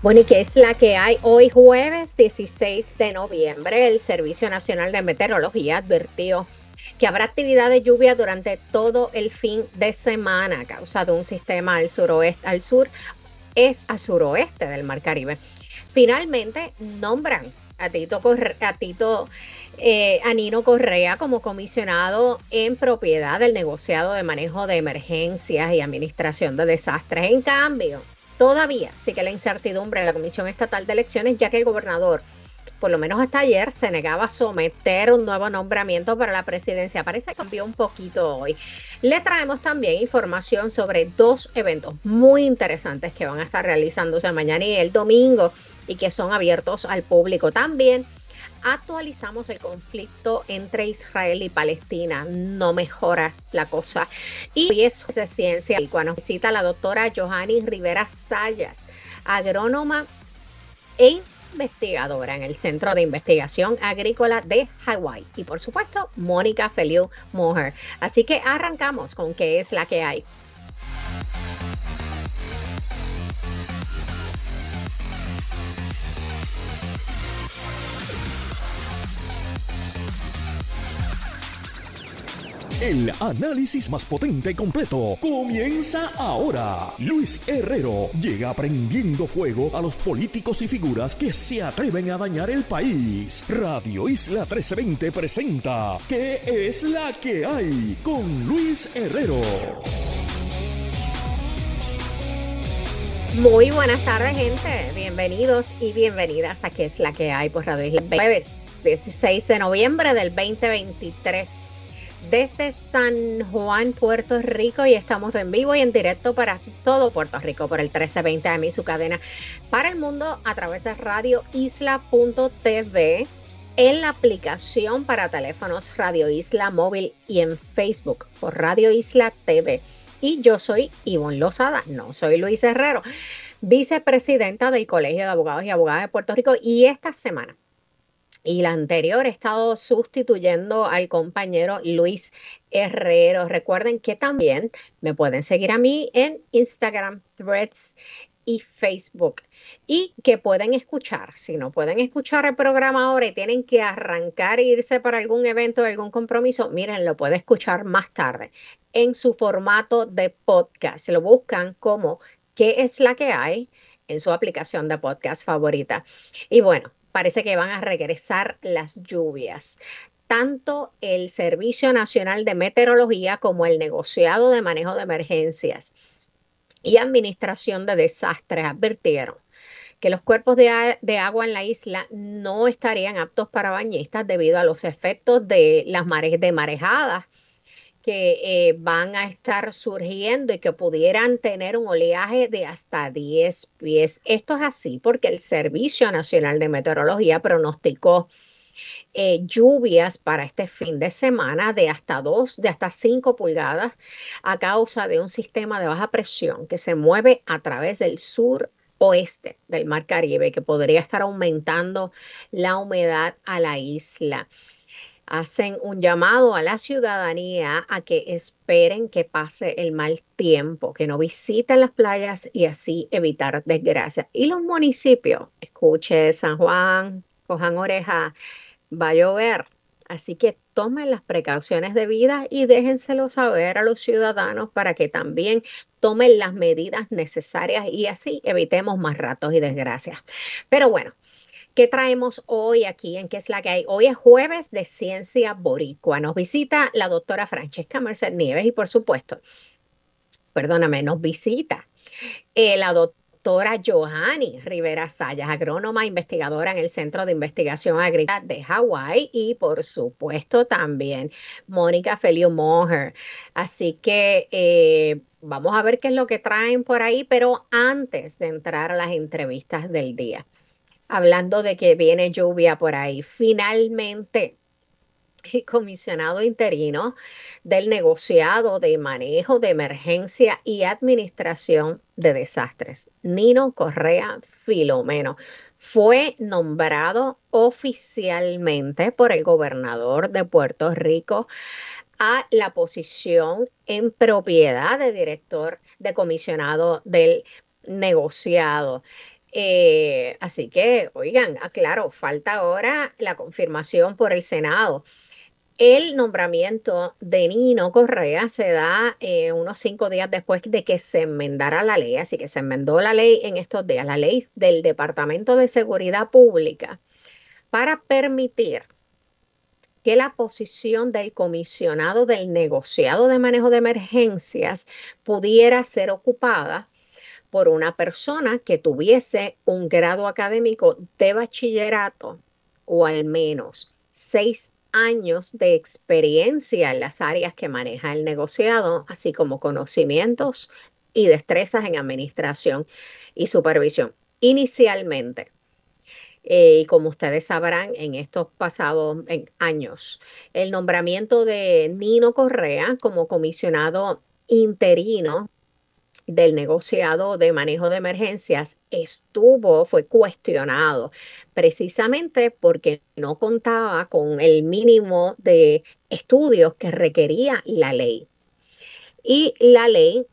Bueno, y que es la que hay hoy jueves 16 de noviembre. El Servicio Nacional de Meteorología advirtió que habrá actividad de lluvia durante todo el fin de semana a causa de un sistema al suroeste, al sur, es al suroeste del Mar Caribe. Finalmente nombran a Tito, a Tito eh, Correa como comisionado en propiedad del negociado de manejo de emergencias y administración de desastres. En cambio, Todavía sigue la incertidumbre en la Comisión Estatal de Elecciones, ya que el gobernador, por lo menos hasta ayer, se negaba a someter un nuevo nombramiento para la presidencia. Parece que cambió un poquito hoy. Le traemos también información sobre dos eventos muy interesantes que van a estar realizándose mañana y el domingo y que son abiertos al público. También actualizamos el conflicto entre Israel y Palestina. No mejora la cosa. Y hoy es de ciencia y cuando visita la doctora Johanny Rivera Sayas, agrónoma e investigadora en el Centro de Investigación Agrícola de Hawái. Y por supuesto, Mónica Feliu Moher. Así que arrancamos con qué es la que hay. El análisis más potente y completo comienza ahora. Luis Herrero llega prendiendo fuego a los políticos y figuras que se atreven a dañar el país. Radio Isla 1320 presenta ¿Qué es la que hay? con Luis Herrero. Muy buenas tardes, gente. Bienvenidos y bienvenidas a ¿Qué es la que hay? por Radio Isla. Jueves 16 de noviembre del 2023 desde San Juan, Puerto Rico y estamos en vivo y en directo para todo Puerto Rico por el 1320 de mi su cadena para el mundo a través de radio isla.tv en la aplicación para teléfonos Radio Isla Móvil y en Facebook por Radio Isla TV. Y yo soy Ivonne Lozada, no soy Luis Herrero, vicepresidenta del Colegio de Abogados y Abogadas de Puerto Rico y esta semana y la anterior he estado sustituyendo al compañero Luis Herrero. Recuerden que también me pueden seguir a mí en Instagram, Threads y Facebook. Y que pueden escuchar, si no pueden escuchar el programa ahora y tienen que arrancar e irse para algún evento, algún compromiso, miren, lo puede escuchar más tarde en su formato de podcast. Lo buscan como ¿Qué es la que hay? en su aplicación de podcast favorita. Y bueno, parece que van a regresar las lluvias. Tanto el Servicio Nacional de Meteorología como el negociado de manejo de emergencias y administración de desastres advirtieron que los cuerpos de, agua en la isla no estarían aptos para bañistas debido a los efectos de las de marejadas que eh, van a estar surgiendo y que pudieran tener un oleaje de hasta 10 pies. Esto es así porque el Servicio Nacional de Meteorología pronosticó eh, lluvias para este fin de semana de hasta 2, de hasta 5 pulgadas a causa de un sistema de baja presión que se mueve a través del sur oeste del Mar Caribe que podría estar aumentando la humedad a la isla hacen un llamado a la ciudadanía a que esperen que pase el mal tiempo, que no visiten las playas y así evitar desgracias. Y los municipios, escuche San Juan, cojan oreja, va a llover. Así que tomen las precauciones debidas y déjenselo saber a los ciudadanos para que también tomen las medidas necesarias y así evitemos más ratos y desgracias. Pero bueno, ¿Qué traemos hoy aquí en qué es la que hay? Hoy es jueves de ciencia boricua. Nos visita la doctora Francesca Merced Nieves y por supuesto, perdóname, nos visita eh, la doctora Johanny Rivera Sayas, agrónoma investigadora en el Centro de Investigación Agrícola de Hawái y por supuesto también Mónica Felio Moher. Así que eh, vamos a ver qué es lo que traen por ahí, pero antes de entrar a las entrevistas del día hablando de que viene lluvia por ahí. Finalmente, el comisionado interino del negociado de manejo de emergencia y administración de desastres, Nino Correa Filomeno, fue nombrado oficialmente por el gobernador de Puerto Rico a la posición en propiedad de director de comisionado del negociado. Eh, así que, oigan, aclaro, ah, falta ahora la confirmación por el Senado. El nombramiento de Nino Correa se da eh, unos cinco días después de que se enmendara la ley, así que se enmendó la ley en estos días, la ley del Departamento de Seguridad Pública, para permitir que la posición del comisionado del negociado de manejo de emergencias pudiera ser ocupada por una persona que tuviese un grado académico de bachillerato o al menos seis años de experiencia en las áreas que maneja el negociado, así como conocimientos y destrezas en administración y supervisión. Inicialmente, eh, y como ustedes sabrán, en estos pasados años, el nombramiento de Nino Correa como comisionado interino del negociado de manejo de emergencias estuvo, fue cuestionado precisamente porque no contaba con el mínimo de estudios que requería la ley. Y la ley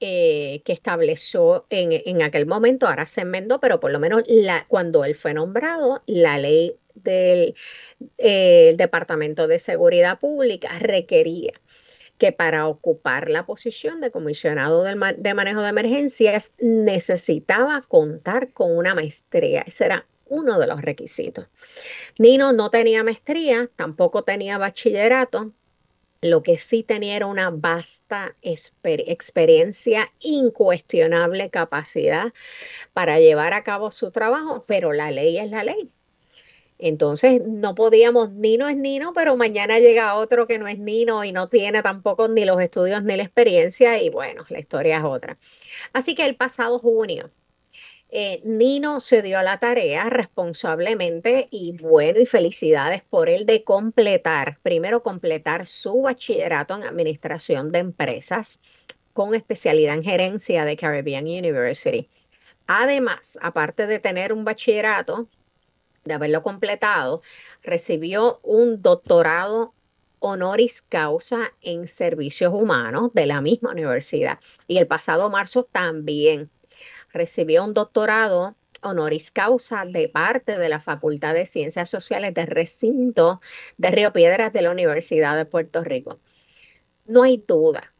eh, que estableció en, aquel momento, ahora se enmendó, pero por lo menos la, cuando él fue nombrado, la ley del eh, Departamento de Seguridad Pública requería que para ocupar la posición de comisionado de manejo de emergencias necesitaba contar con una maestría. Ese era uno de los requisitos. Nino no tenía maestría, tampoco tenía bachillerato. Lo que sí tenía era una vasta experiencia, incuestionable capacidad para llevar a cabo su trabajo, pero la ley es la ley. Entonces no podíamos, Nino es Nino, pero mañana llega otro que no es Nino y no tiene tampoco ni los estudios ni la experiencia y bueno, la historia es otra. Así que el pasado junio, eh, Nino se dio a la tarea responsablemente y bueno, y felicidades por él de completar, primero completar su bachillerato en administración de empresas con especialidad en gerencia de Caribbean University. Además, aparte de tener un bachillerato, de haberlo completado, recibió un doctorado honoris causa en servicios humanos de la misma universidad. Y el pasado marzo también recibió un doctorado honoris causa de parte de la Facultad de Ciencias Sociales de Recinto de Río Piedras de la Universidad de Puerto Rico. No hay duda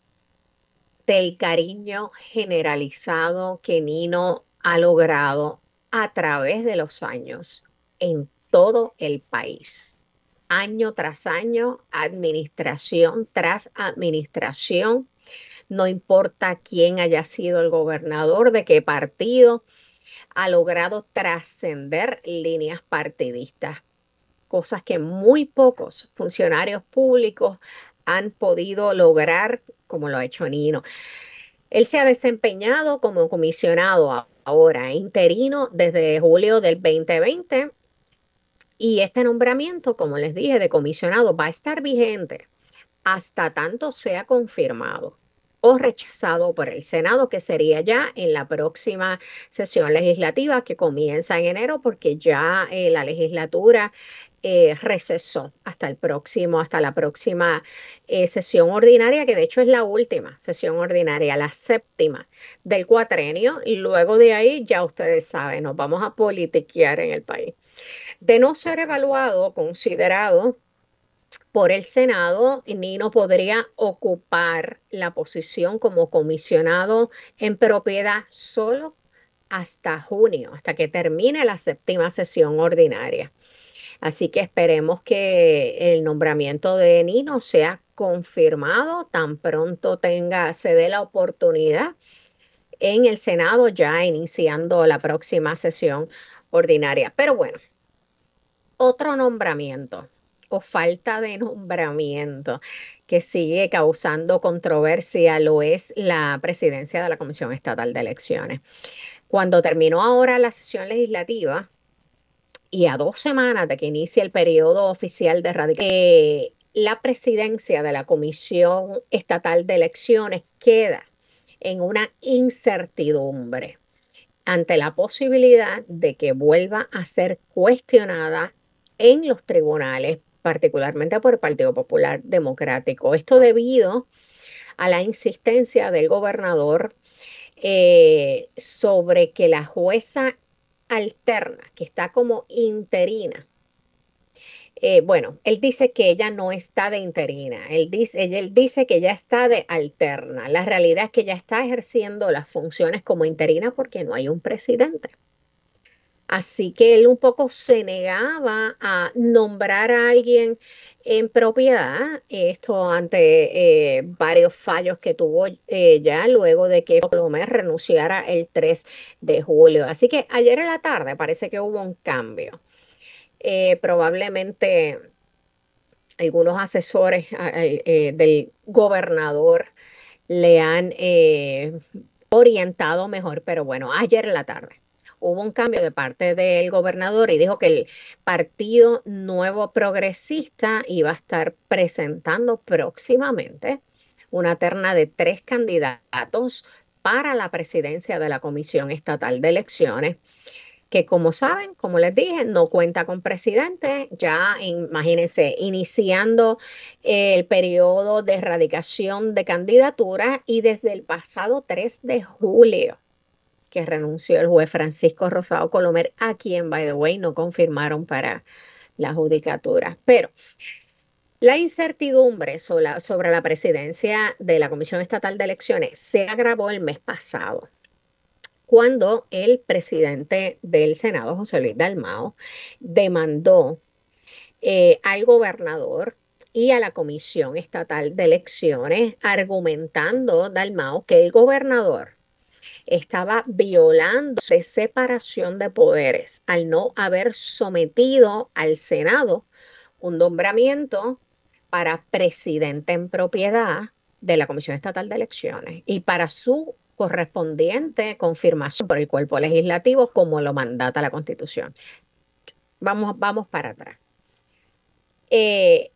del cariño generalizado que Nino ha logrado a través de los años en todo el país. Año tras año, administración tras administración, no importa quién haya sido el gobernador, de qué partido, ha logrado trascender líneas partidistas, cosas que muy pocos funcionarios públicos han podido lograr como lo ha hecho Nino. Él se ha desempeñado como comisionado ahora interino desde julio del 2020 y este nombramiento, como les dije, de comisionado va a estar vigente hasta tanto sea confirmado o rechazado por el Senado, que sería ya en la próxima sesión legislativa que comienza en enero, porque ya eh, la legislatura eh, recesó hasta el próximo, hasta la próxima eh, sesión ordinaria, que de hecho es la última sesión ordinaria, la séptima del cuatrenio, y luego de ahí ya ustedes saben, nos vamos a politiquear en el país. De no ser evaluado, considerado por el Senado, Nino podría ocupar la posición como comisionado en propiedad solo hasta junio, hasta que termine la séptima sesión ordinaria. Así que esperemos que el nombramiento de Nino sea confirmado tan pronto tenga, se dé la oportunidad en el Senado ya iniciando la próxima sesión ordinaria. Pero bueno, otro nombramiento o falta de nombramiento que sigue causando controversia lo es la presidencia de la Comisión Estatal de Elecciones. Cuando terminó ahora la sesión legislativa y a dos semanas de que inicie el periodo oficial de radical, eh, la presidencia de la Comisión Estatal de Elecciones queda en una incertidumbre ante la posibilidad de que vuelva a ser cuestionada en los tribunales, particularmente por el Partido Popular Democrático. Esto debido a la insistencia del gobernador eh, sobre que la jueza alterna, que está como interina, eh, bueno, él dice que ella no está de interina, él dice, él dice que ya está de alterna. La realidad es que ella está ejerciendo las funciones como interina porque no hay un presidente. Así que él un poco se negaba a nombrar a alguien en propiedad, esto ante eh, varios fallos que tuvo eh, ya luego de que Colomé renunciara el 3 de julio. Así que ayer en la tarde parece que hubo un cambio. Eh, probablemente algunos asesores del gobernador le han orientado mejor, pero bueno, ayer en la tarde hubo un cambio de parte del gobernador y dijo que el Partido Nuevo Progresista iba a estar presentando próximamente una terna de tres candidatos para la presidencia de la Comisión Estatal de Elecciones que como saben, como les dije, no cuenta con presidente, ya imagínense, iniciando el periodo de erradicación de candidatura y desde el pasado 3 de julio que renunció el juez Francisco Rosado Colomer, a quien, by the way, no confirmaron para la judicatura. Pero la incertidumbre sobre la, sobre la presidencia de la Comisión Estatal de Elecciones se agravó el mes pasado cuando el presidente del Senado, José Luis Dalmao, demandó eh, al gobernador y a la Comisión Estatal de Elecciones, argumentando Dalmao que el gobernador estaba violando separación de poderes al no haber sometido al Senado un nombramiento para presidente en propiedad de la Comisión Estatal de Elecciones y para su correspondiente confirmación por el cuerpo legislativo como lo mandata la Constitución. Vamos, vamos para atrás. Eh,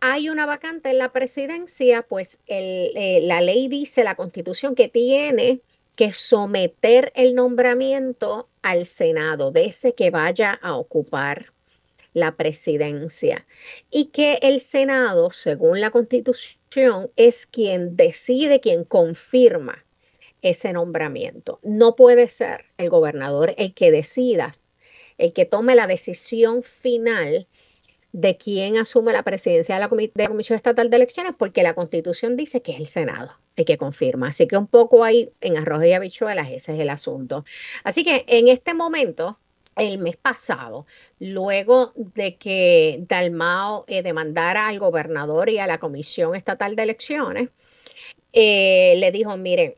hay una vacante en la presidencia, pues eh, la ley dice, la constitución, que tiene que someter el nombramiento al Senado de ese que vaya a ocupar la presidencia y que el Senado, según la constitución, es quien decide, quien confirma ese nombramiento. No puede ser el gobernador el que decida, el que tome la decisión final de quién asume la presidencia de la, Comisión Estatal de Elecciones, porque la Constitución dice que es el Senado el que confirma. Así que un poco ahí en arroz y habichuelas, ese es el asunto. Así que en este momento, el mes pasado, luego de que Dalmao eh, demandara al gobernador y a la Comisión Estatal de Elecciones, eh, le dijo, miren,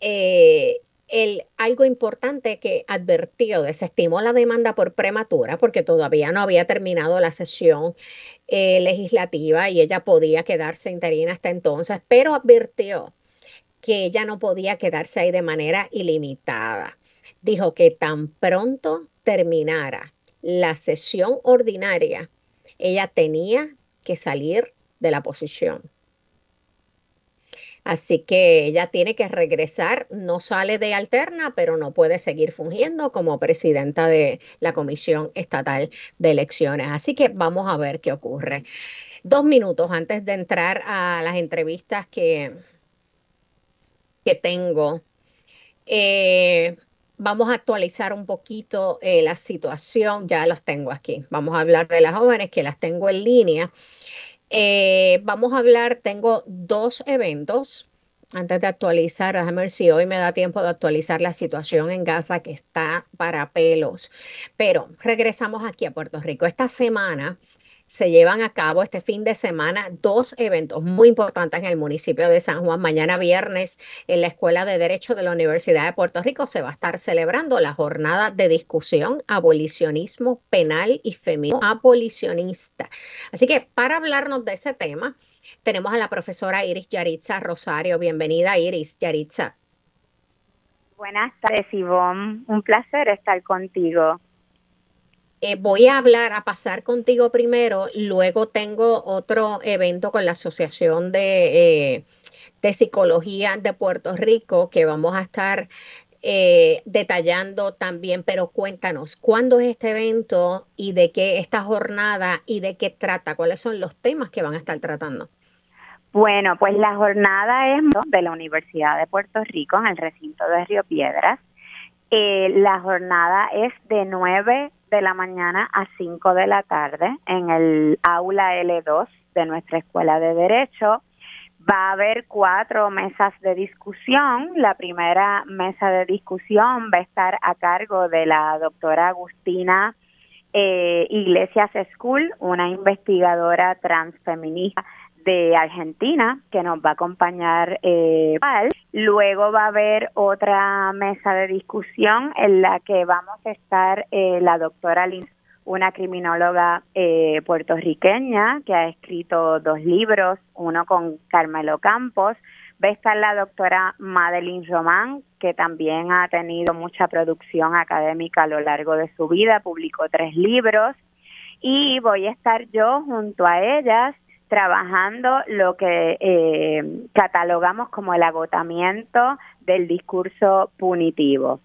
eh, el, algo importante que advirtió, desestimó la demanda por prematura porque todavía no había terminado la sesión eh, legislativa y ella podía quedarse interina hasta entonces, pero advirtió que ella no podía quedarse ahí de manera ilimitada. Dijo que tan pronto terminara la sesión ordinaria, ella tenía que salir de la posición. Así que ella tiene que regresar, no sale de alterna, pero no puede seguir fungiendo como presidenta de la Comisión Estatal de Elecciones. Así que vamos a ver qué ocurre. Dos minutos antes de entrar a las entrevistas que, que tengo. Eh, vamos a actualizar un poquito eh, la situación, ya los tengo aquí. Vamos a hablar de las jóvenes que las tengo en línea. Eh, vamos a hablar, tengo dos eventos. Antes de actualizar, déjame ver si hoy me da tiempo de actualizar la situación en Gaza que está para pelos. Pero regresamos aquí a Puerto Rico. Esta semana se llevan a cabo este fin de semana dos eventos muy importantes en el municipio de San Juan. Mañana viernes en la Escuela de Derecho de la Universidad de Puerto Rico se va a estar celebrando la jornada de discusión abolicionismo penal y feminismo abolicionista. Así que para hablarnos de ese tema, tenemos a la profesora Iris Yaritza Rosario. Bienvenida Iris Yaritza. Buenas tardes, Ivonne. Un placer estar contigo. Eh, voy a hablar, a pasar contigo primero, luego tengo otro evento con la Asociación de, eh, de Psicología de Puerto Rico que vamos a estar eh, detallando también, pero cuéntanos, ¿cuándo es este evento y de qué esta jornada y de qué trata? ¿Cuáles son los temas que van a estar tratando? Bueno, pues la jornada es de la Universidad de Puerto Rico en el recinto de Río Piedras Eh, la jornada es de 9 de la mañana a 5 de la tarde en el aula L2 de nuestra escuela de Derecho. Va a haber cuatro mesas de discusión. La primera mesa de discusión va a estar a cargo de la doctora Agustina eh, Iglesias School, una investigadora transfeminista de Argentina que nos va a acompañar. Eh, Luego va a haber otra mesa de discusión en la que vamos a estar eh, la doctora Lin, una criminóloga eh, puertorriqueña que ha escrito dos libros, uno con Carmelo Campos. Va a estar la doctora Madeline Román, que también ha tenido mucha producción académica a lo largo de su vida, publicó tres libros. Y voy a estar yo junto a ellas trabajando lo que eh, catalogamos como el agotamiento del discurso punitivo.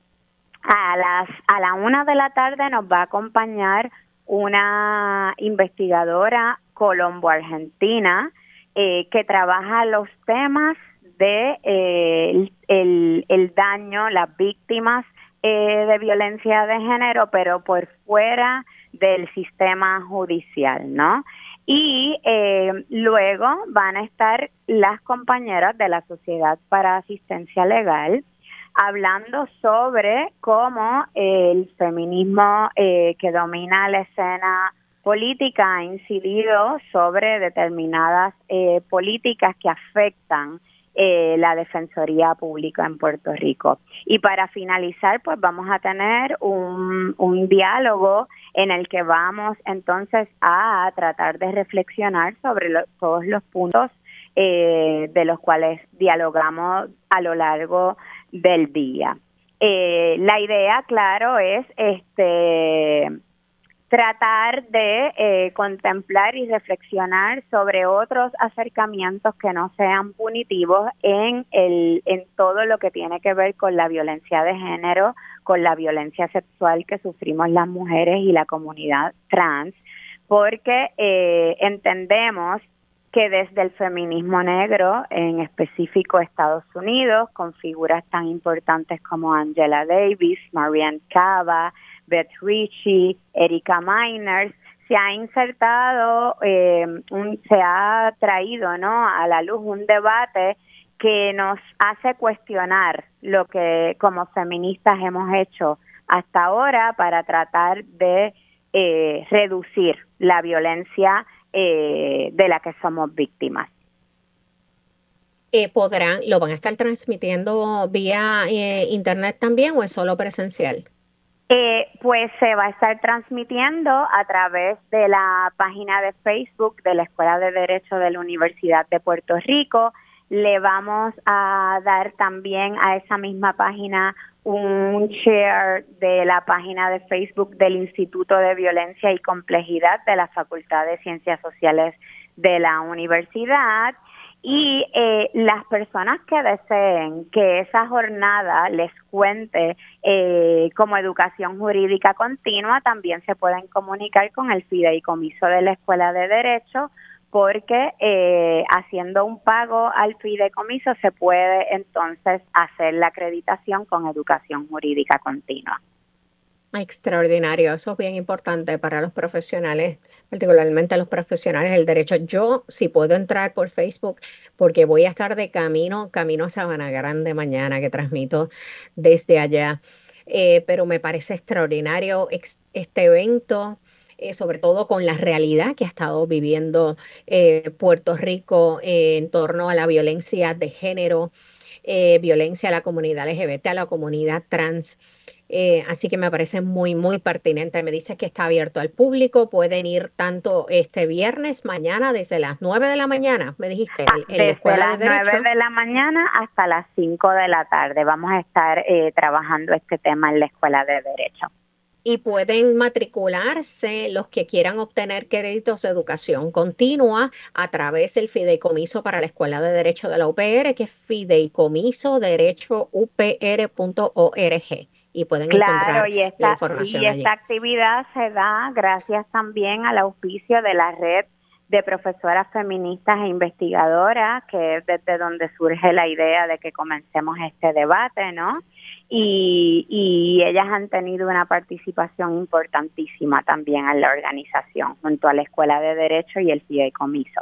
A las a la una de la tarde nos va a acompañar una investigadora colombo-argentina eh, que trabaja los temas de eh, el, el, daño, las víctimas de violencia de género, pero por fuera del sistema judicial, ¿no? Y eh, luego van a estar las compañeras de la Sociedad para Asistencia Legal hablando sobre cómo el feminismo eh, que domina la escena política ha incidido sobre determinadas eh, políticas que afectan eh, la Defensoría Pública en Puerto Rico. Y para finalizar, pues vamos a tener un, un diálogo en el que vamos entonces a tratar de reflexionar sobre todos los puntos eh, de los cuales dialogamos a lo largo del día. Eh, la idea, claro, es este tratar de eh, contemplar y reflexionar sobre otros acercamientos que no sean punitivos en el en todo lo que tiene que ver con la violencia de género, con la violencia sexual que sufrimos las mujeres y la comunidad trans, porque eh, entendemos que desde el feminismo negro, en específico Estados Unidos, con figuras tan importantes como Angela Davis, Marianne Cava, Beth Ritchie, Erika Miners, se ha insertado, eh, un, se ha traído ¿no? a la luz un debate que nos hace cuestionar lo que como feministas hemos hecho hasta ahora para tratar de eh, reducir la violencia eh, de la que somos víctimas. ¿Podrán, lo van a estar transmitiendo vía internet también o es solo presencial? Eh, pues se va a estar transmitiendo a través de la página de Facebook de la Escuela de Derecho de la Universidad de Puerto Rico. Le vamos a dar también a esa misma página un share de la página de Facebook del Instituto de Violencia y Complejidad de la Facultad de Ciencias Sociales de la universidad. Y eh, las personas que deseen que esa jornada les cuente eh, como educación jurídica continua también se pueden comunicar con el fideicomiso de la Escuela de Derecho porque eh, haciendo un pago al fideicomiso se puede entonces hacer la acreditación con educación jurídica continua. Extraordinario, eso es bien importante para los profesionales, particularmente los profesionales del derecho. Yo si puedo entrar por Facebook porque voy a estar de camino, camino a Sabana Grande mañana que transmito desde allá, eh, pero me parece extraordinario este evento. Eh, sobre todo con la realidad que ha estado viviendo eh, Puerto Rico en torno a la violencia de género, violencia a la comunidad LGBT, a la comunidad trans. Eh, así que me parece muy, muy pertinente. Me dices que está abierto al público. Pueden ir tanto este viernes, mañana, desde las 9 de la mañana, me dijiste. Ah, desde las de 9 de la mañana hasta las 5 de la tarde. Vamos a estar eh, trabajando este tema en la Escuela de Derecho. Y pueden matricularse los que quieran obtener créditos de educación continua a través del Fideicomiso para la Escuela de Derecho de la UPR, que es fideicomisoderechoupr.org y pueden encontrar y esta, Y esta actividad se da gracias también al auspicio de la red de profesoras feministas e investigadoras, que es desde donde surge la idea de que comencemos este debate, ¿no? Y, y ellas han tenido una participación importantísima también en la organización, junto a la Escuela de Derecho y el Fideicomiso.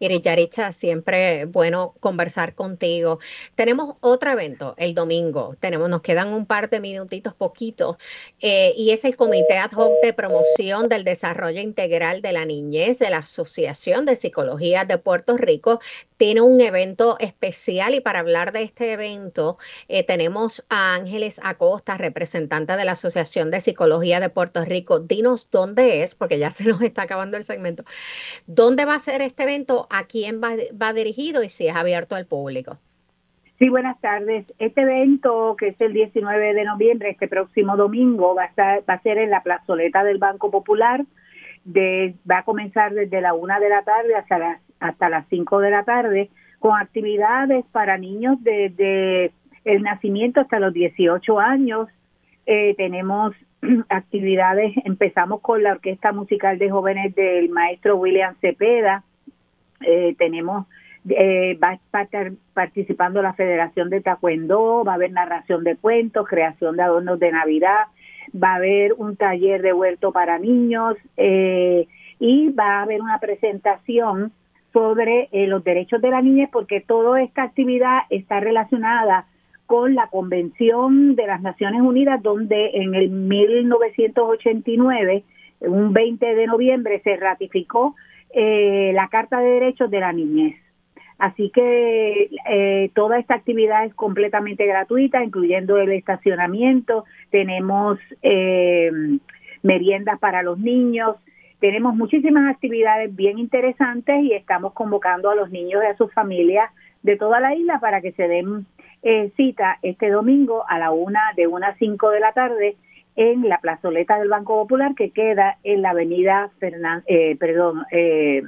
Yaricha, siempre bueno conversar contigo. Tenemos otro evento el domingo. Tenemos, nos quedan un par de minutitos poquitos, eh, y es el Comité Ad hoc de Promoción del Desarrollo Integral de la Niñez de la Asociación de Psicología de Puerto Rico. Tiene un evento especial y para hablar de este evento eh, tenemos a Ángeles Acosta, representante de la Asociación de Psicología de Puerto Rico. Dinos dónde es, porque ya se nos está acabando el segmento. ¿Dónde va a ser este evento? A quién va, dirigido y si es abierto al público. Sí, buenas tardes. Este evento, que es el 19 de noviembre, este próximo domingo, va a, estar, va a ser en la plazoleta del Banco Popular. De, va a comenzar desde la una de la tarde hasta las, hasta las 5 de la tarde, con actividades para niños desde el nacimiento hasta los 18 años. Eh, tenemos actividades, empezamos con la Orquesta Musical de Jóvenes del maestro William Cepeda, eh, tenemos eh, va a estar participando la Federación de Taekwondo, va a haber narración de cuentos, creación de adornos de Navidad, va a haber un taller de huerto para niños eh, y va a haber una presentación sobre eh, los derechos de la niñez porque toda esta actividad está relacionada con la Convención de las Naciones Unidas donde en el 1989, un 20 de noviembre, se ratificó eh, la Carta de Derechos de la Niñez. Así que eh, toda esta actividad es completamente gratuita, incluyendo el estacionamiento. Tenemos eh, meriendas para los niños. Tenemos muchísimas actividades bien interesantes y estamos convocando a los niños y a sus familias de toda la isla para que se den eh, cita este domingo a la una de una a cinco de la tarde en la plazoleta del Banco Popular que queda en la avenida Fernán, eh, perdón, eh,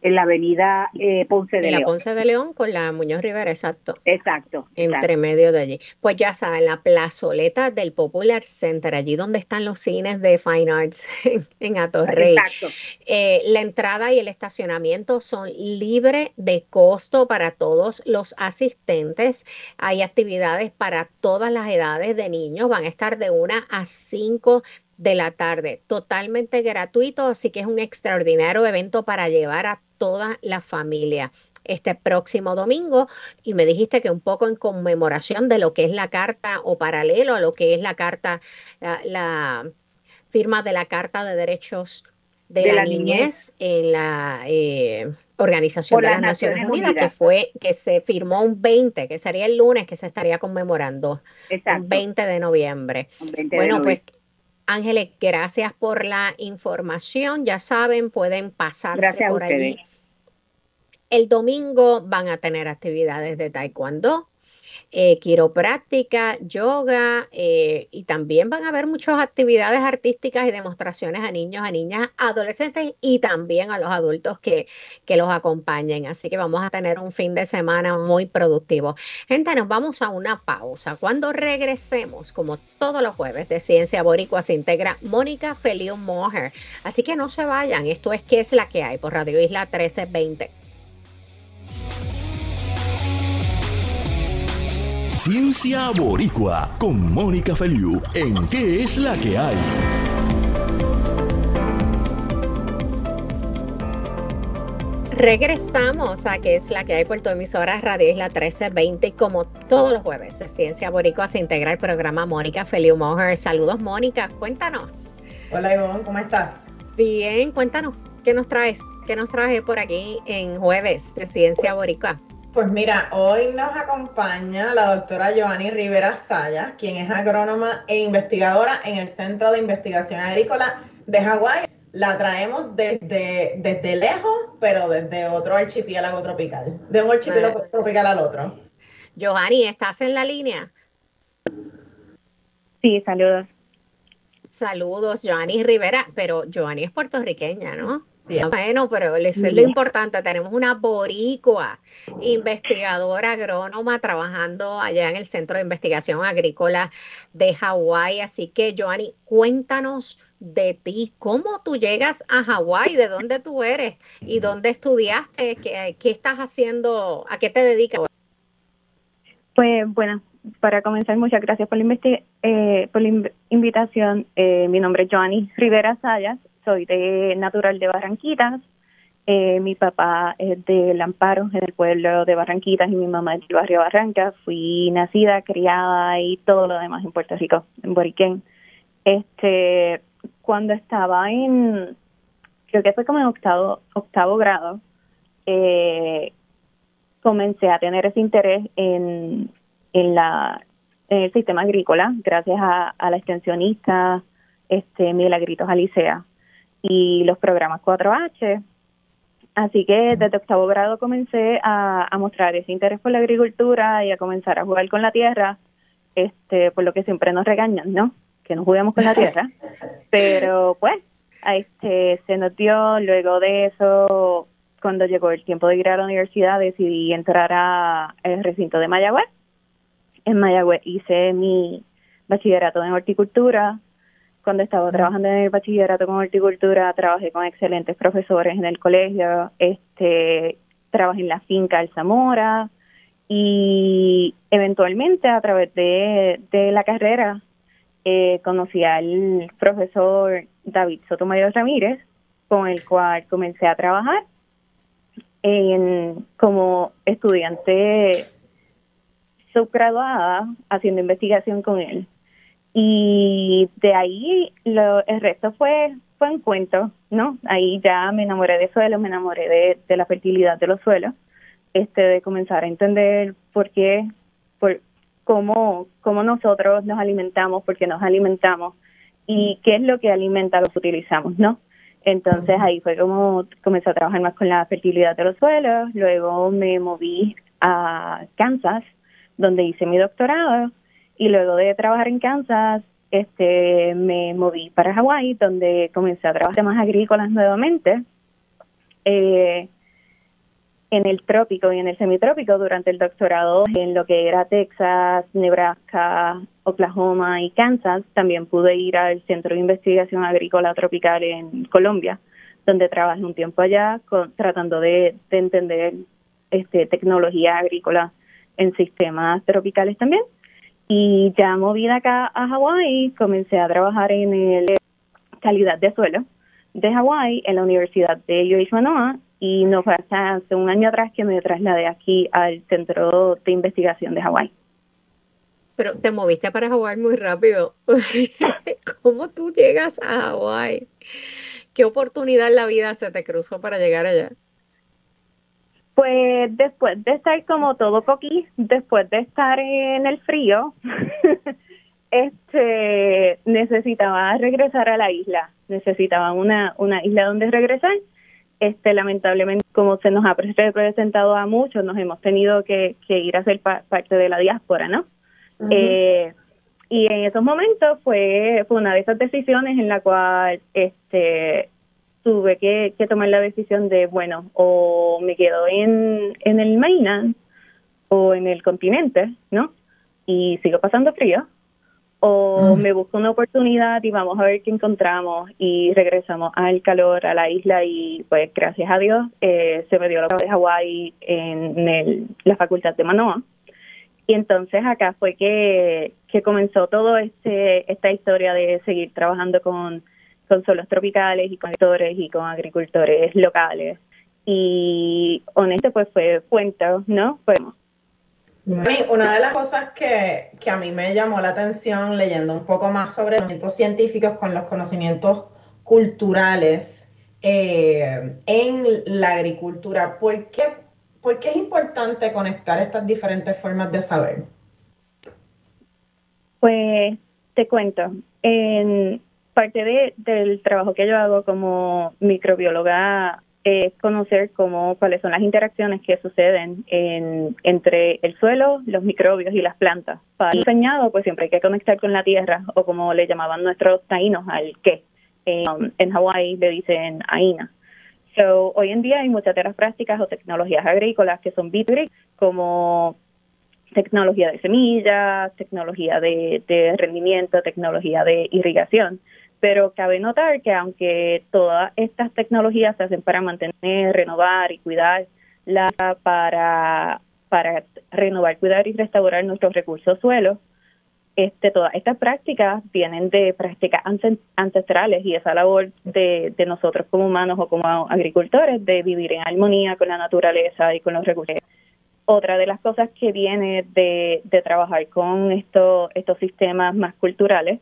en la avenida eh, Ponce de León. la Ponce de León con la Muñoz Rivera, exacto. Exacto. Entre medio de allí. Pues ya saben, la plazoleta del Popular Center, allí donde están los cines de Fine Arts en, Atorrey. Exacto. Eh, la entrada y el estacionamiento son libres de costo para todos los asistentes. Hay actividades para todas las edades de niños, van a estar de una a cinco de la tarde, totalmente gratuito, así que es un extraordinario evento para llevar a toda la familia. Este próximo domingo y me dijiste que un poco en conmemoración de lo que es la carta o paralelo a lo que es la carta, la, firma de la Carta de Derechos de, la, niñez, en la eh, Organización de las, Naciones, Unidas, que fue que se firmó un 20, que sería el lunes que se estaría conmemorando, un 20 de noviembre. bueno, pues Ángeles, gracias por la información. Ya saben, pueden pasarse por allí. El domingo van a tener actividades de taekwondo, eh, quiropráctica, yoga eh, y también van a haber muchas actividades artísticas y demostraciones a niños, a niñas, adolescentes y también a los adultos que, que los acompañen. Así que vamos a tener un fin de semana muy productivo. Gente, nos vamos a una pausa. Cuando regresemos, como todos los jueves de Ciencia Boricua, se integra Mónica Feliu Moher. Así que no se vayan. Esto es que es la que hay por Radio Isla 1320. Ciencia Boricua con Mónica Feliu en ¿Qué es la que hay? Regresamos a ¿Qué es la que hay por tu emisora Radio Isla 1320 y como todos los jueves de Ciencia Boricua se integra el programa Mónica Feliu Moher. Saludos Mónica, cuéntanos. Hola Ivonne, ¿cómo estás? Bien, cuéntanos, ¿qué nos traes? ¿Qué nos traes por aquí en jueves de Ciencia Boricua? Pues mira, hoy nos acompaña la doctora Joanny Rivera Saya, quien es agrónoma e investigadora en el Centro de Investigación Agrícola de Hawái. La traemos desde, desde lejos, pero desde otro archipiélago tropical, de un archipiélago tropical al otro. Joanny, ¿estás en la línea? Sí, saludos. Saludos, Joanny Rivera, pero Joanny es puertorriqueña, ¿no? Bueno, pero eso es lo importante. Tenemos una boricua, investigadora agrónoma, trabajando allá en el Centro de Investigación Agrícola de Hawái. Así que, Joanny, cuéntanos de ti. ¿Cómo tú llegas a Hawái? ¿De dónde tú eres? ¿Y dónde estudiaste? ¿Qué, qué estás haciendo? ¿A qué te dedicas? Pues bueno, para comenzar, muchas gracias por la, eh, por la invitación. Eh, mi nombre es Joanny Rivera Sayas, soy de natural de Barranquitas. Eh, mi papá es de Lamparo, en el pueblo de Barranquitas, y mi mamá es del barrio Barranca. Fui nacida, criada y todo lo demás en Puerto Rico, en Boriquén. Este, cuando estaba en, creo que fue como en octavo, octavo grado, eh, comencé a tener ese interés en, en, la, en el sistema agrícola, gracias a, la extensionista este, Milagritos Alicea y los programas 4H. Así que desde octavo grado comencé a, a, mostrar ese interés por la agricultura y a comenzar a jugar con la tierra, este, por lo que siempre nos regañan, ¿no? Que no juguemos con la tierra. Pero pues, este, se nos dio, luego de eso, cuando llegó el tiempo de ir a la universidad, decidí entrar al recinto de Mayagüez en Mayagüez hice mi bachillerato en horticultura. Cuando estaba trabajando en el bachillerato con horticultura, trabajé con excelentes profesores en el colegio. Este, trabajé en la finca El Zamora y eventualmente a través de, la carrera eh, conocí al profesor David Sotomayor Ramírez, con el cual comencé a trabajar como estudiante subgraduada haciendo investigación con él. Y de ahí lo, el resto fue, fue en cuento, ¿no? Ahí ya me enamoré de suelos, me enamoré de, de la fertilidad de los suelos, este, de comenzar a entender por qué, por cómo, cómo nosotros nos alimentamos, por qué nos alimentamos y qué es lo que alimenta los utilizamos, ¿no? Entonces ahí fue como comencé a trabajar más con la fertilidad de los suelos, luego me moví a Kansas donde hice mi doctorado y luego de trabajar en Kansas, este, me moví para Hawái, donde comencé a trabajar temas agrícolas nuevamente. Eh, en el trópico y en el semitrópico durante el doctorado en lo que era Texas, Nebraska, Oklahoma y Kansas. También pude ir al Centro de Investigación Agrícola Tropical en Colombia, donde trabajé un tiempo allá tratando de, de entender este, tecnología agrícola en sistemas tropicales también. Y ya movida acá a Hawái, comencé a trabajar en el calidad de suelo de Hawái en la Universidad de UH Manoa y no fue hasta hace un año atrás que me trasladé aquí al Centro de Investigación de Hawái. Pero te moviste para Hawái muy rápido. ¿Cómo tú llegas a Hawái? ¿Qué oportunidad en la vida se te cruzó para llegar allá? Pues después de estar como todo coquí, después de estar en el frío, este necesitaba regresar a la isla, necesitaba una, una isla donde regresar. Este, lamentablemente, como se nos ha presentado a muchos, nos hemos tenido que, ir a ser parte de la diáspora, ¿no? eh, y en esos momentos fue, fue una de esas decisiones en la cual este tuve que, tomar la decisión de, bueno, o me quedo en, en el mainland o en el continente, ¿no? Y sigo pasando frío, o me busco una oportunidad y vamos a ver qué encontramos y regresamos al calor, a la isla y pues gracias a Dios eh, se me dio la de Hawái en el, la facultad de Manoa. Y entonces acá fue que, que comenzó todo este esta historia de seguir trabajando con con suelos tropicales y con agricultores y con agricultores locales. Y honesto, pues fue cuento, ¿no? Fue una de las cosas que, que, a mí me llamó la atención leyendo un poco más sobre los conocimientos científicos con los conocimientos culturales eh, en la agricultura, ¿por qué, ¿por qué es importante conectar estas diferentes formas de saber? Pues te cuento, en, parte de, del trabajo que yo hago como microbióloga es conocer cómo, cuáles son las interacciones que suceden en, entre el suelo, los microbios y las plantas. Para el diseñado, pues siempre hay que conectar con la tierra, o como le llamaban nuestros taínos al que. Um, en Hawái le dicen aina. So, hoy en día hay muchas tierras prácticas o tecnologías agrícolas que son B2B, como tecnología de semillas, tecnología de rendimiento, tecnología de irrigación, Pero cabe notar que aunque todas estas tecnologías se hacen para mantener, renovar y cuidar la para para renovar, cuidar y restaurar nuestros recursos suelos, este, todas estas prácticas vienen de prácticas ancestrales y esa labor de, de nosotros como humanos o como agricultores de vivir en armonía con la naturaleza y con los recursos. Otra de las cosas que viene de, de trabajar con estos estos sistemas más culturales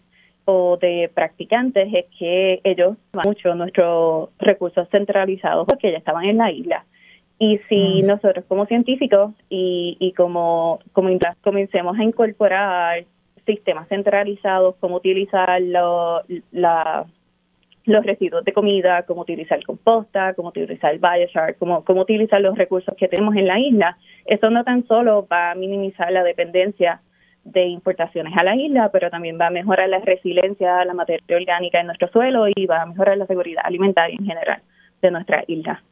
o de practicantes es que ellos mucho nuestros recursos centralizados porque ya estaban en la isla. Y si mm. nosotros como científicos y, y como, como comencemos a incorporar sistemas centralizados, cómo utilizar la, los residuos de comida, cómo utilizar composta, cómo utilizar el biochar, cómo, cómo utilizar los recursos que tenemos en la isla. Eso no tan solo va a minimizar la dependencia de importaciones a la isla, pero también va a mejorar la resiliencia, la materia orgánica en nuestro suelo y va a mejorar la seguridad alimentaria en general de nuestra isla.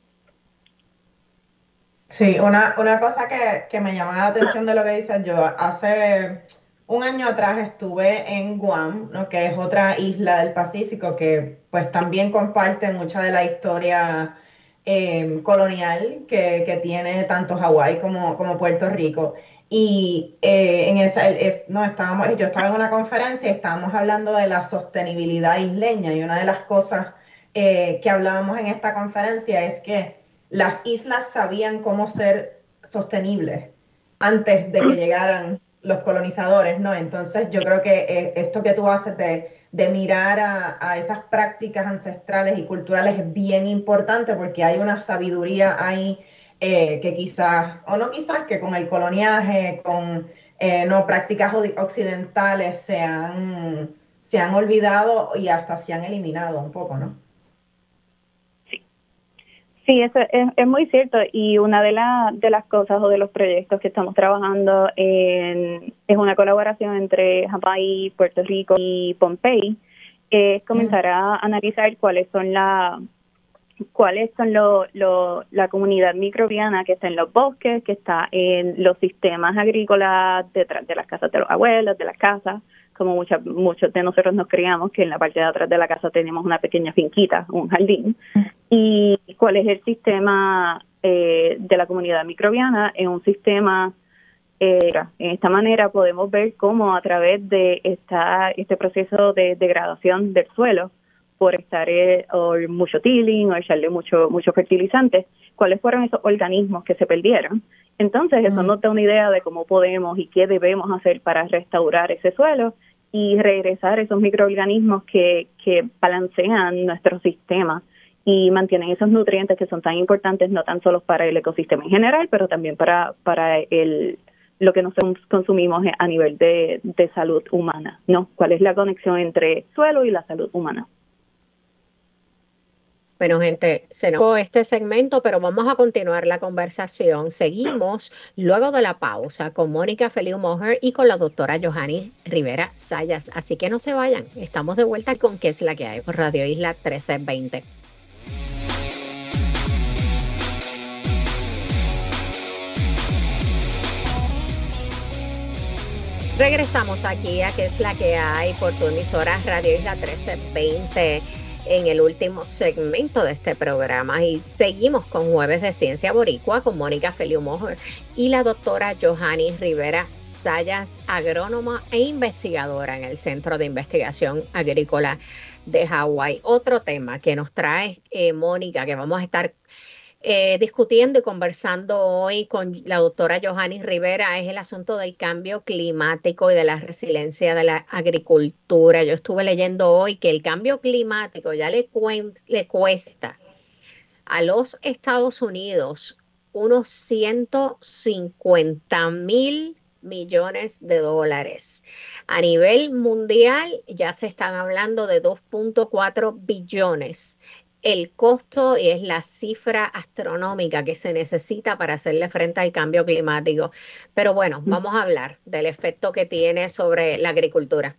Sí, una, una cosa que, que me llama la atención de lo que dices yo, hace un año atrás estuve en Guam, ¿no? que es otra isla del Pacífico que pues también comparte mucha de la historia em, colonial que, tiene tanto Hawái como, como Puerto Rico. Y eh, en esa, no, estábamos, yo estaba en una conferencia y estábamos hablando de la sostenibilidad isleña y una de las cosas eh, que hablábamos en esta conferencia es que las islas sabían cómo ser sostenibles antes de que llegaran los colonizadores, ¿no? Entonces yo creo que eh, esto que tú haces de, mirar a, esas prácticas ancestrales y culturales es bien importante porque hay una sabiduría ahí eh, que quizás, o no quizás, que con el coloniaje, con eh, no prácticas occidentales se han, se han olvidado y hasta se han eliminado un poco, ¿no? Sí, eso es, muy cierto. Y una de, de las cosas o de los proyectos que estamos trabajando en, es una colaboración entre Hawái, Puerto Rico y Pompey, es comenzar a analizar cuáles son la cuáles son lo, la comunidad microbiana que está en los bosques, que está en los sistemas agrícolas detrás de las casas de los abuelos, de las casas, como muchas, muchos de nosotros nos criamos, que en la parte de atrás de la casa tenemos una pequeña finquita, un jardín, y cuál es el sistema eh, de la comunidad microbiana. En un sistema eh, en esta manera podemos ver cómo a través de esta, este proceso de degradación del suelo por estar eh, o mucho tilling o echarle mucho mucho fertilizante, cuáles fueron esos organismos que se perdieron. Entonces, eso nos da una idea de cómo podemos y qué debemos hacer para restaurar ese suelo y regresar esos microorganismos que, que balancean nuestro sistema y mantienen esos nutrientes que son tan importantes no tan solo para el ecosistema en general, pero también para, para el, lo que nosotros consumimos a nivel de, de salud humana, ¿no? ¿Cuál es la conexión entre suelo y la salud humana? Bueno, gente, se nos este segmento, pero vamos a continuar la conversación. Seguimos luego de la pausa con Mónica Feliu Moher y con la doctora Johanny Rivera Sayas. Así que no se vayan. Estamos de vuelta con qué es la que hay por Radio Isla 1320. Regresamos aquí a qué es la que hay por tu emisora Radio Isla 1320 en el último segmento de este programa y seguimos con Jueves de Ciencia Boricua con Mónica Feliu Mojer y la doctora Johanny Rivera Sayas, agrónoma e investigadora en el Centro de Investigación Agrícola de Hawái. Otro tema que nos trae eh, Mónica, que vamos a estar eh, discutiendo y conversando hoy con la doctora Johanny Rivera es el asunto del cambio climático y de la resiliencia de la agricultura. Yo estuve leyendo hoy que el cambio climático ya le, le cuesta a los Estados Unidos unos 150 mil millones de dólares. A nivel mundial ya se están hablando de 2.4 billones el costo y es la cifra astronómica que se necesita para hacerle frente al cambio climático. Pero bueno, vamos a hablar del efecto que tiene sobre la agricultura.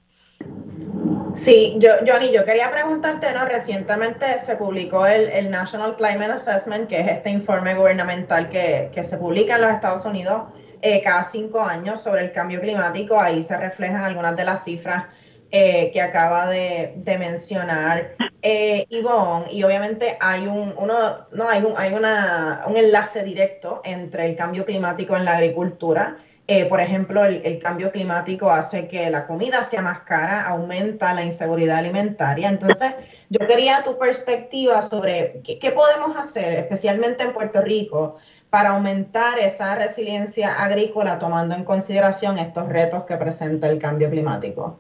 Sí, yo, Johnny, yo quería preguntarte, ¿no? Recientemente se publicó el, National Climate Assessment, que es este informe gubernamental que, se publica en los Estados Unidos eh, cada cinco años sobre el cambio climático. Ahí se reflejan algunas de las cifras eh, que acaba de, mencionar eh, Ivonne, y obviamente hay un, uno, no, hay, un, hay una, un enlace directo entre el cambio climático en la agricultura. Eh, por ejemplo, el, cambio climático hace que la comida sea más cara, aumenta la inseguridad alimentaria. Entonces, yo quería tu perspectiva sobre qué podemos hacer, especialmente en Puerto Rico, para aumentar esa resiliencia agrícola tomando en consideración estos retos que presenta el cambio climático?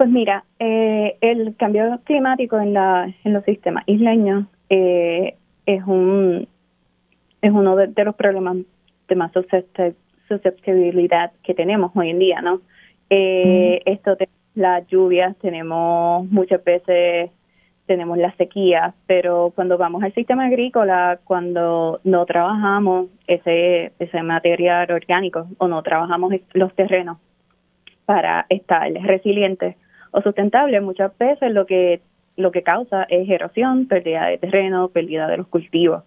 Pues mira, eh, el cambio climático en, la, en los sistemas isleños eh, es un es uno de, los problemas de más susceptibilidad que tenemos hoy en día, ¿no? Eh, Esto de las lluvias, tenemos muchas veces tenemos la sequía, pero cuando vamos al sistema agrícola, cuando no trabajamos ese, ese material orgánico o no trabajamos los terrenos para estar resilientes o sustentables, muchas veces lo que lo que causa es erosión, pérdida de terreno, pérdida de los cultivos.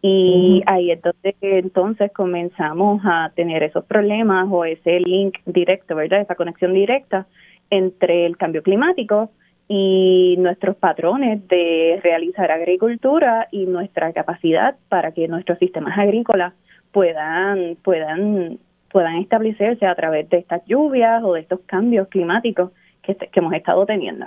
Y ahí entonces, entonces comenzamos a tener esos problemas o ese link directo, ¿verdad? Esa conexión directa entre el cambio climático y nuestros patrones de realizar agricultura y nuestra capacidad para que nuestros sistemas agrícolas puedan puedan puedan establecerse a través de estas lluvias o de estos cambios climáticos que, hemos estado teniendo.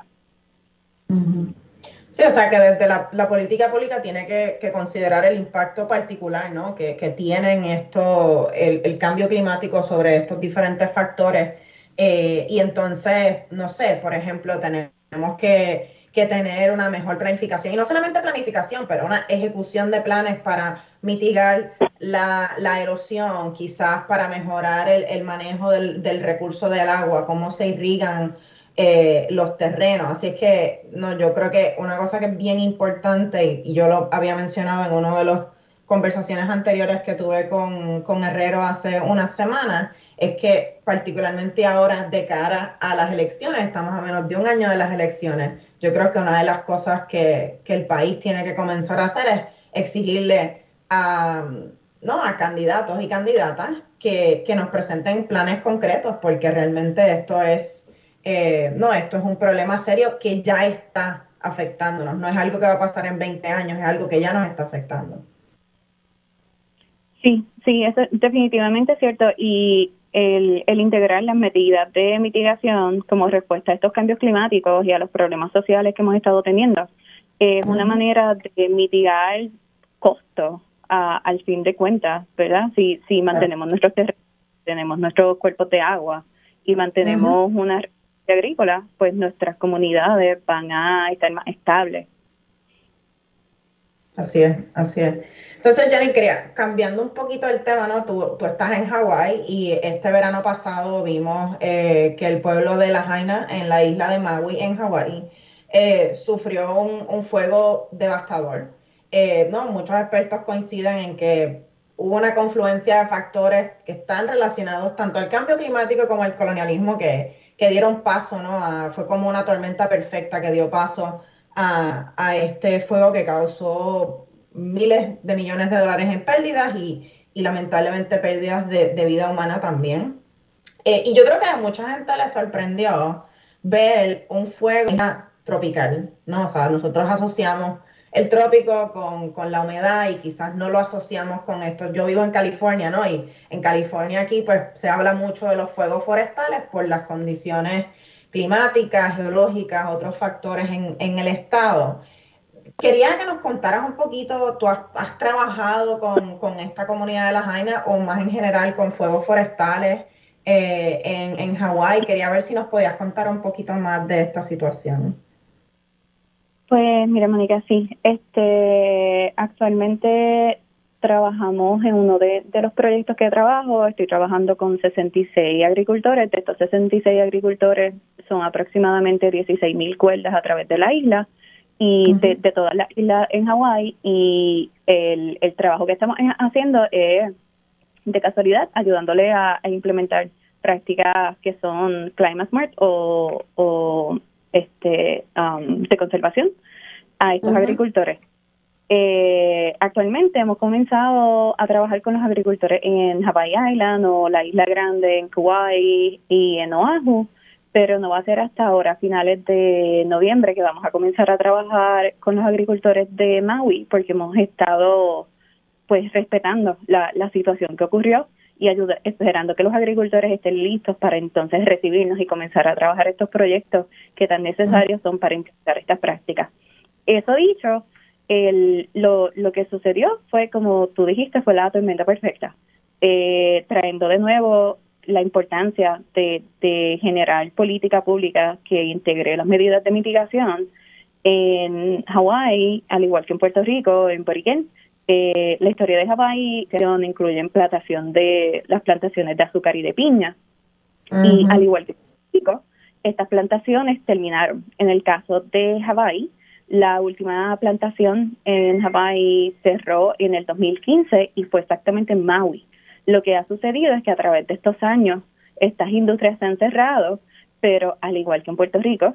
Sí, o sea que desde la, política pública tiene que, considerar el impacto particular ¿no? que, tienen esto, el, cambio climático sobre estos diferentes factores. Eh, y entonces, no sé, por ejemplo, tenemos que, tener una mejor planificación, y no solamente planificación, pero una ejecución de planes para mitigar la, erosión, quizás para mejorar el, manejo del, recurso del agua, cómo se irrigan eh, los terrenos. Así es que no, yo creo que una cosa que es bien importante, y, yo lo había mencionado en una de las conversaciones anteriores que tuve con, con Herrero hace unas semanas, es que particularmente ahora de cara a las elecciones, estamos a menos de un año de las elecciones, yo creo que una de las cosas que, el país tiene que comenzar a hacer es exigirle a, ¿no? a candidatos y candidatas que, nos presenten planes concretos, porque realmente esto es, eh, no, esto es un problema serio que ya está afectándonos, no es algo que va a pasar en 20 años, es algo que ya nos está afectando. Sí, sí, eso es definitivamente cierto. Y el, integrar las medidas de mitigación como respuesta a estos cambios climáticos y a los problemas sociales que hemos estado teniendo es una manera de mitigar costos al fin de cuentas, ¿verdad? Si, si mantenemos nuestros terrenos, tenemos nuestros cuerpos de agua y mantenemos una agrícola, pues nuestras comunidades van a estar más estables. Así es, así es. Entonces, Jenny, quería, cambiando un poquito el tema, ¿no? Tú, tú estás en Hawái y este verano pasado vimos eh, que el pueblo de La Jaina, en la isla de Maui, en Hawái, eh, sufrió un, fuego devastador. Eh, ¿no? Muchos expertos coinciden en que hubo una confluencia de factores que están relacionados tanto al cambio climático como al colonialismo que, que dieron paso, ¿no? fue como una tormenta perfecta que dio paso a, a este fuego que causó miles de millones de dólares en pérdidas y, lamentablemente pérdidas de, vida humana también. Eh, y yo creo que a mucha gente le sorprendió ver un fuego tropical, ¿no? O sea, nosotros asociamos el trópico con, con, la humedad y quizás no lo asociamos con esto. Yo vivo en California, ¿no? Y en California aquí pues se habla mucho de los fuegos forestales por las condiciones climáticas, geológicas, otros factores en, en el estado. Quería que nos contaras un poquito, tú has, trabajado con, esta comunidad de la Jaina o más en general con fuegos forestales eh, en, en Hawái. Quería ver si nos podías contar un poquito más de esta situación. Pues mira, Mónica, sí. Este, actualmente trabajamos en uno de, de, los proyectos que trabajo. Estoy trabajando con 66 agricultores. De estos 66 agricultores son aproximadamente 16 mil cuerdas a través de la isla y de, de todas las islas en Hawái y el, el trabajo que estamos haciendo es de casualidad ayudándole a, implementar prácticas que son climate smart o, o este um, de conservación a estos agricultores. Eh, actualmente hemos comenzado a trabajar con los agricultores en Hawaii Island o la Isla Grande en Kauai y en Oahu pero no va a ser hasta ahora, finales de noviembre, que vamos a comenzar a trabajar con los agricultores de Maui, porque hemos estado pues respetando la, la situación que ocurrió y ayuda, esperando que los agricultores estén listos para entonces recibirnos y comenzar a trabajar estos proyectos que tan necesarios son para implementar estas prácticas. Eso dicho, el, lo, lo que sucedió fue, como tú dijiste, fue la tormenta perfecta, eh, trayendo de nuevo la importancia de, de generar política pública que integre las medidas de mitigación en Hawái, al igual que en Puerto Rico, en Boriquén, eh, la historia de Hawái incluye plantación de las plantaciones de azúcar y de piña. Y al igual que en México, estas plantaciones terminaron. En el caso de Hawái, la última plantación en Hawái cerró en el 2015 y fue exactamente en Maui. Lo que ha sucedido es que a través de estos años estas industrias se han cerrado, pero al igual que en Puerto Rico,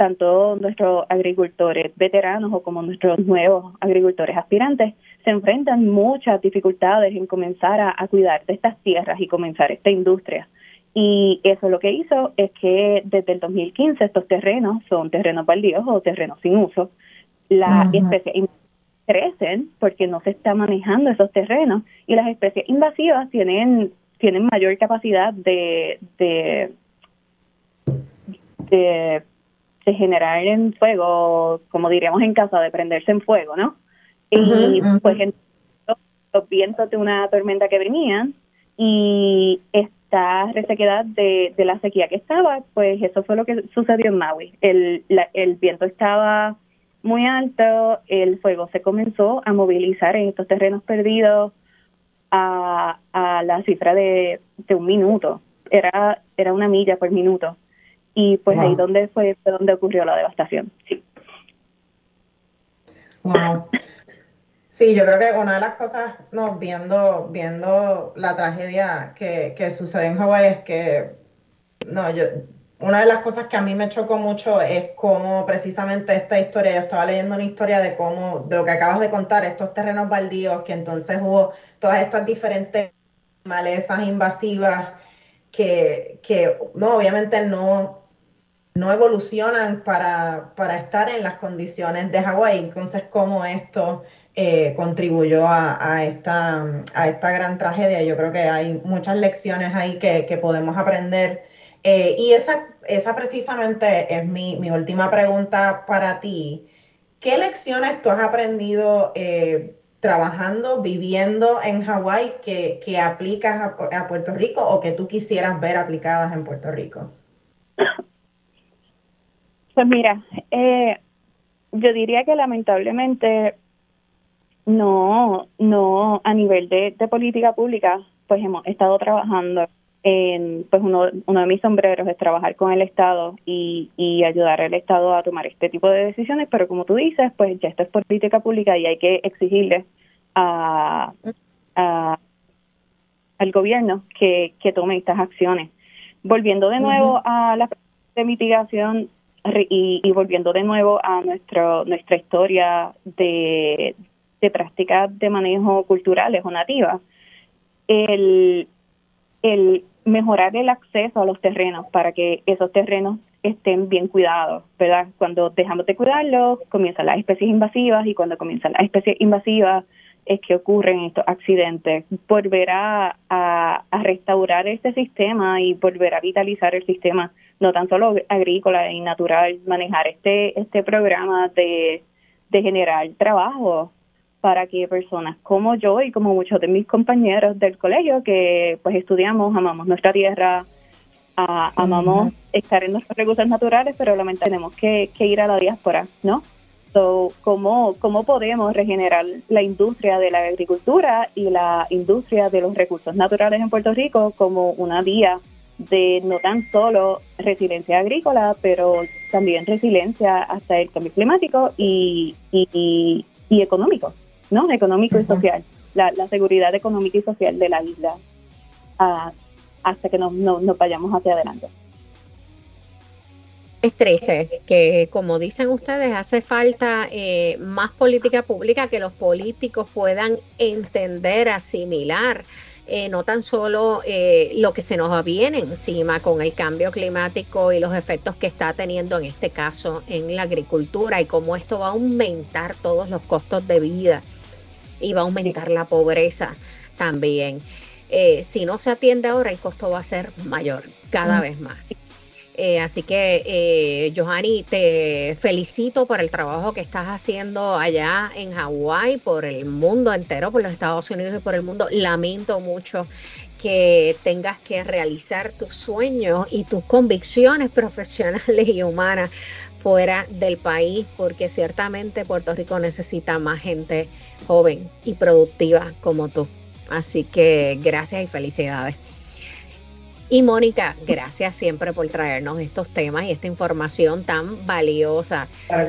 tanto nuestros agricultores veteranos o como nuestros nuevos agricultores aspirantes se enfrentan muchas dificultades en comenzar a, cuidar de estas tierras y comenzar esta industria. Y eso lo que hizo es que desde el 2015 estos terrenos son terrenos baldíos o terrenos sin uso. Las especies crecen porque no se está manejando esos terrenos y las especies invasivas tienen tienen mayor capacidad de, de, de, generar en fuego, como diríamos en casa, de prenderse en fuego, ¿no? Y pues los vientos de una tormenta que venían y esta resequedad de, de la sequía que estaba, pues eso fue lo que sucedió en Maui. El, el viento estaba muy alto, el fuego se comenzó a movilizar en estos terrenos perdidos a, a la cifra de, de un minuto. Era, era una milla por minuto. Y pues ahí donde fue, fue donde ocurrió la devastación. Sí. Wow. Sí, yo creo que una de las cosas, no, viendo, viendo la tragedia que, que sucede en Hawái es que, no, yo, una de las cosas que a mí me chocó mucho es cómo precisamente esta historia, yo estaba leyendo una historia de cómo, de lo que acabas de contar, estos terrenos baldíos, que entonces hubo todas estas diferentes malezas invasivas que, que no, obviamente no, no evolucionan para, para estar en las condiciones de Hawái. Entonces, cómo esto eh, contribuyó a, esta, a esta gran tragedia. Yo creo que hay muchas lecciones ahí que, podemos aprender. Eh, y esa, esa precisamente es mi, última pregunta para ti. ¿Qué lecciones tú has aprendido eh, trabajando, viviendo en Hawái que, que aplicas a, Puerto Rico o que tú quisieras ver aplicadas en Puerto Rico? Pues mira, yo diría que lamentablemente no, no, a nivel de, política pública, pues hemos estado trabajando en, pues uno, uno de mis sombreros es trabajar con el Estado y, y ayudar al Estado a tomar este tipo de decisiones, pero como tú dices, pues ya esto es política pública y hay que exigirle a, al gobierno que, que tome estas acciones. Volviendo de nuevo a la de mitigación y, y volviendo de nuevo a nuestro, nuestra historia de, de prácticas de manejo culturales o nativas, el, el mejorar el acceso a los terrenos para que esos terrenos estén bien cuidados, ¿verdad? Cuando dejamos de cuidarlos, comienzan las especies invasivas y cuando comienzan las especies invasivas es que ocurren estos accidentes. Volver a, a, restaurar este sistema y volver a vitalizar el sistema, no tan solo agrícola y natural, manejar este, este programa de, de generar trabajo para que personas como yo y como muchos de mis compañeros del colegio que pues estudiamos, amamos nuestra tierra, amamos estar en nuestros recursos naturales, pero lamentablemente tenemos que, ir a la diáspora, ¿no? So, ¿cómo, ¿Cómo podemos regenerar la industria de la agricultura y la industria de los recursos naturales en Puerto Rico como una vía de no tan solo resiliencia agrícola, pero también resiliencia hasta el cambio climático y, y, y económico? ¿no? Económico y social, la, seguridad económica y social de la isla ah, hasta que nos, vayamos hacia adelante. Es triste que, como dicen ustedes, hace falta eh, más política pública que los políticos puedan entender, asimilar eh, no tan solo eh, lo que se nos viene encima con el cambio climático y los efectos que está teniendo en este caso en la agricultura y cómo esto va a aumentar todos los costos de vida y va a aumentar la pobreza también. Eh, si no se atiende ahora, el costo va a ser mayor cada vez más. Así que, eh, Johanny, te felicito por el trabajo que estás haciendo allá en Hawái, por el mundo entero, por los Estados Unidos y por el mundo. Lamento mucho que tengas que realizar tus sueños y tus convicciones profesionales y humanas fuera del país, porque ciertamente Puerto Rico necesita más gente joven y productiva como tú. Así que gracias y felicidades. Y Mónica, gracias siempre por traernos estos temas y esta información tan valiosa.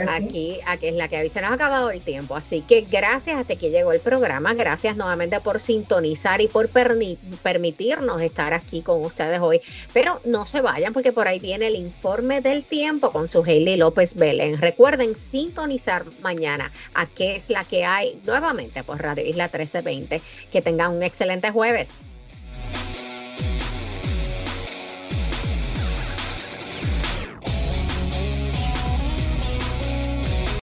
aquí, aquí es la que hoy se nos ha acabado el tiempo. Así que gracias hasta que llegó el programa. Gracias nuevamente por sintonizar y por permitirnos estar aquí con ustedes hoy. Pero no se vayan porque por ahí viene el informe del tiempo con su Hailey López Belén. Recuerden sintonizar mañana a qué es la que hay nuevamente por Radio Isla 1320. Que tengan un excelente jueves.